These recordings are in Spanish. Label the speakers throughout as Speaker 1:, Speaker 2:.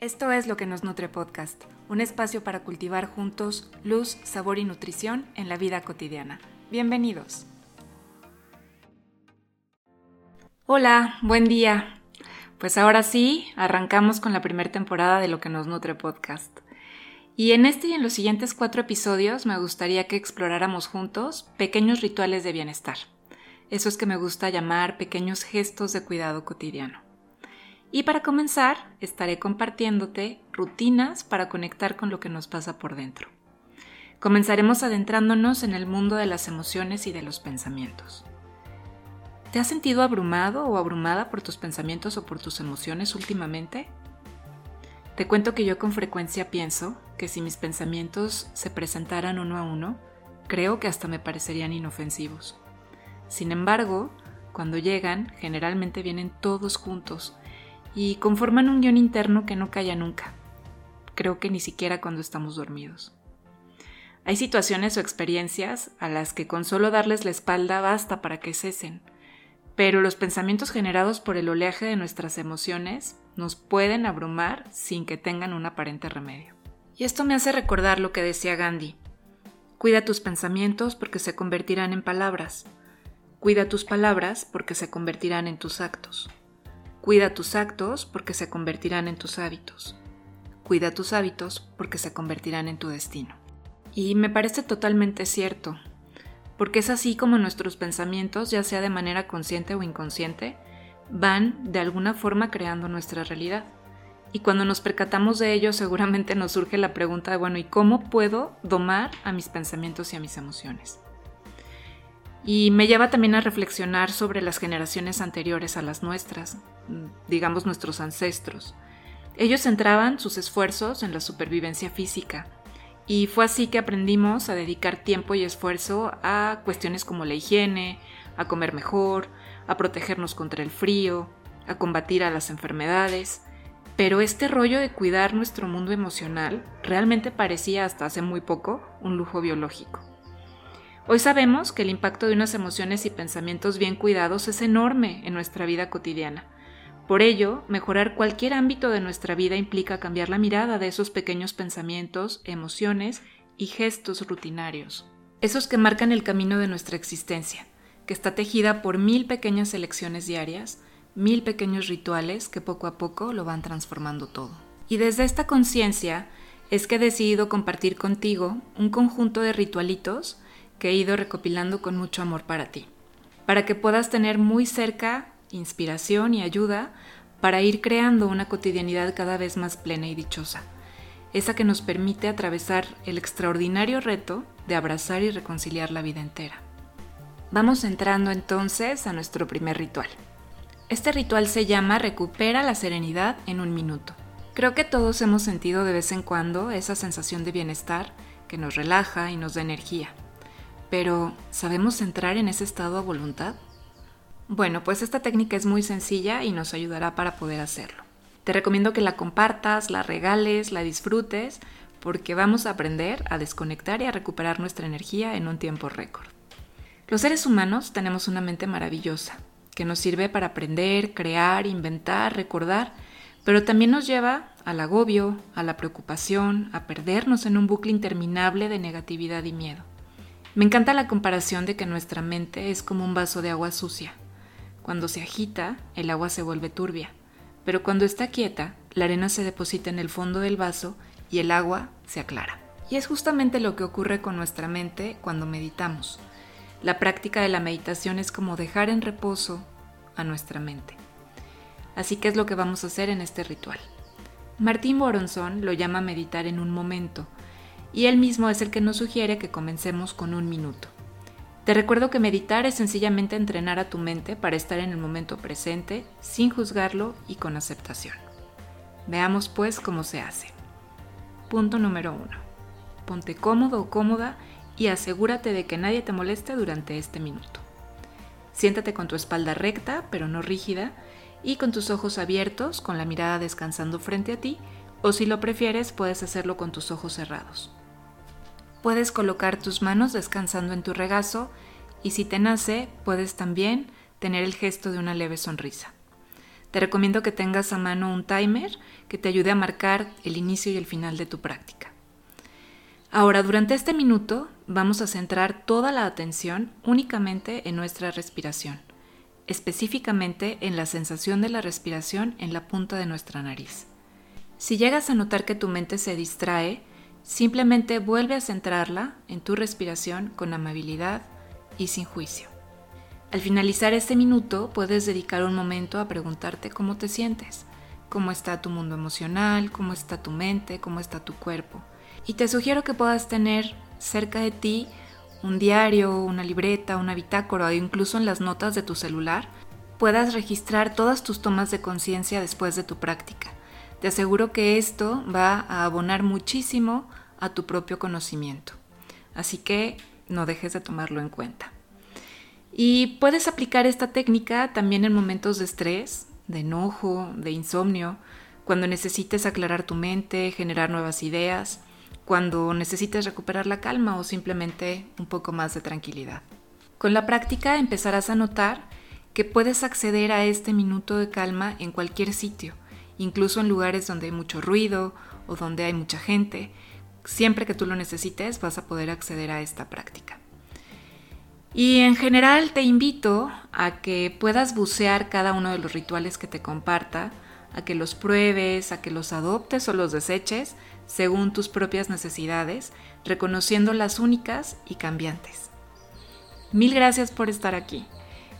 Speaker 1: Esto es lo que nos nutre podcast, un espacio para cultivar juntos luz, sabor y nutrición en la vida cotidiana. Bienvenidos. Hola, buen día. Pues ahora sí, arrancamos con la primera temporada de lo que nos nutre podcast. Y en este y en los siguientes cuatro episodios me gustaría que exploráramos juntos pequeños rituales de bienestar, esos que me gusta llamar pequeños gestos de cuidado cotidiano. Y para comenzar, estaré compartiéndote rutinas para conectar con lo que nos pasa por dentro. Comenzaremos adentrándonos en el mundo de las emociones y de los pensamientos. ¿Te has sentido abrumado o abrumada por tus pensamientos o por tus emociones últimamente? Te cuento que yo con frecuencia pienso que si mis pensamientos se presentaran uno a uno, creo que hasta me parecerían inofensivos. Sin embargo, cuando llegan, generalmente vienen todos juntos y conforman un guion interno que no calla nunca. Creo que ni siquiera cuando estamos dormidos. Hay situaciones o experiencias a las que con solo darles la espalda basta para que cesen, pero los pensamientos generados por el oleaje de nuestras emociones nos pueden abrumar sin que tengan un aparente remedio. Y esto me hace recordar lo que decía Gandhi. Cuida tus pensamientos porque se convertirán en palabras. Cuida tus palabras porque se convertirán en tus actos. Cuida tus actos porque se convertirán en tus hábitos. Cuida tus hábitos porque se convertirán en tu destino. Y me parece totalmente cierto, porque es así como nuestros pensamientos, ya sea de manera consciente o inconsciente, van de alguna forma creando nuestra realidad. Y cuando nos percatamos de ello, seguramente nos surge la pregunta de, bueno, ¿y cómo puedo domar a mis pensamientos y a mis emociones? Y me lleva también a reflexionar sobre las generaciones anteriores a las nuestras, digamos nuestros ancestros. Ellos centraban sus esfuerzos en la supervivencia física, y fue así que aprendimos a dedicar tiempo y esfuerzo a cuestiones como la higiene, a comer mejor, a protegernos contra el frío, a combatir a las enfermedades. Pero este rollo de cuidar nuestro mundo emocional realmente parecía hasta hace muy poco un lujo biológico. Hoy sabemos que el impacto de unas emociones y pensamientos bien cuidados es enorme en nuestra vida cotidiana. Por ello, mejorar cualquier ámbito de nuestra vida implica cambiar la mirada de esos pequeños pensamientos, emociones y gestos rutinarios, esos que marcan el camino de nuestra existencia, que está tejida por mil pequeñas elecciones diarias, mil pequeños rituales que poco a poco lo van transformando todo. Y desde esta conciencia es que he decidido compartir contigo un conjunto de ritualitos que he ido recopilando con mucho amor para ti, para que puedas tener muy cerca inspiración y ayuda para ir creando una cotidianidad cada vez más plena y dichosa, esa que nos permite atravesar el extraordinario reto de abrazar y reconciliar la vida entera. Vamos entrando entonces a nuestro primer ritual. Este ritual se llama Recupera la serenidad en un minuto. Creo que todos hemos sentido de vez en cuando esa sensación de bienestar que nos relaja y nos da energía. Pero, ¿sabemos entrar en ese estado a voluntad? Bueno, pues esta técnica es muy sencilla y nos ayudará para poder hacerlo. Te recomiendo que la compartas, la regales, la disfrutes, porque vamos a aprender a desconectar y a recuperar nuestra energía en un tiempo récord. Los seres humanos tenemos una mente maravillosa, que nos sirve para aprender, crear, inventar, recordar, pero también nos lleva al agobio, a la preocupación, a perdernos en un bucle interminable de negatividad y miedo. Me encanta la comparación de que nuestra mente es como un vaso de agua sucia. Cuando se agita, el agua se vuelve turbia, pero cuando está quieta, la arena se deposita en el fondo del vaso y el agua se aclara. Y es justamente lo que ocurre con nuestra mente cuando meditamos. La práctica de la meditación es como dejar en reposo a nuestra mente. Así que es lo que vamos a hacer en este ritual. Martín Boronzón lo llama meditar en un momento, y él mismo es el que nos sugiere que comencemos con un minuto. Te recuerdo que meditar es sencillamente entrenar a tu mente para estar en el momento presente, sin juzgarlo y con aceptación. Veamos pues cómo se hace. Punto número 1. Ponte cómodo o cómoda y asegúrate de que nadie te moleste durante este minuto. Siéntate con tu espalda recta, pero no rígida, y con tus ojos abiertos, con la mirada descansando frente a ti, o si lo prefieres, puedes hacerlo con tus ojos cerrados. Puedes colocar tus manos descansando en tu regazo y si te nace, puedes también tener el gesto de una leve sonrisa. Te recomiendo que tengas a mano un timer que te ayude a marcar el inicio y el final de tu práctica. Ahora, durante este minuto vamos a centrar toda la atención únicamente en nuestra respiración, específicamente en la sensación de la respiración en la punta de nuestra nariz. Si llegas a notar que tu mente se distrae, simplemente vuelve a centrarla en tu respiración con amabilidad y sin juicio. Al finalizar este minuto puedes dedicar un momento a preguntarte cómo te sientes, cómo está tu mundo emocional, cómo está tu mente, cómo está tu cuerpo. Y te sugiero que puedas tener cerca de ti un diario, una libreta, una bitácora o incluso en las notas de tu celular, puedas registrar todas tus tomas de conciencia después de tu práctica. Te aseguro que esto va a abonar muchísimo a tu propio conocimiento. Así que no dejes de tomarlo en cuenta. Y puedes aplicar esta técnica también en momentos de estrés, de enojo, de insomnio, cuando necesites aclarar tu mente, generar nuevas ideas, cuando necesites recuperar la calma o simplemente un poco más de tranquilidad. Con la práctica empezarás a notar que puedes acceder a este minuto de calma en cualquier sitio, incluso en lugares donde hay mucho ruido o donde hay mucha gente. Siempre que tú lo necesites vas a poder acceder a esta práctica. Y en general te invito a que puedas bucear cada uno de los rituales que te comparta, a que los pruebes, a que los adoptes o los deseches según tus propias necesidades, reconociendo las únicas y cambiantes. Mil gracias por estar aquí.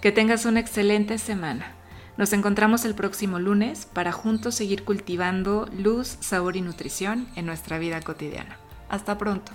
Speaker 1: Que tengas una excelente semana. Nos encontramos el próximo lunes para juntos seguir cultivando luz, sabor y nutrición en nuestra vida cotidiana. Hasta pronto.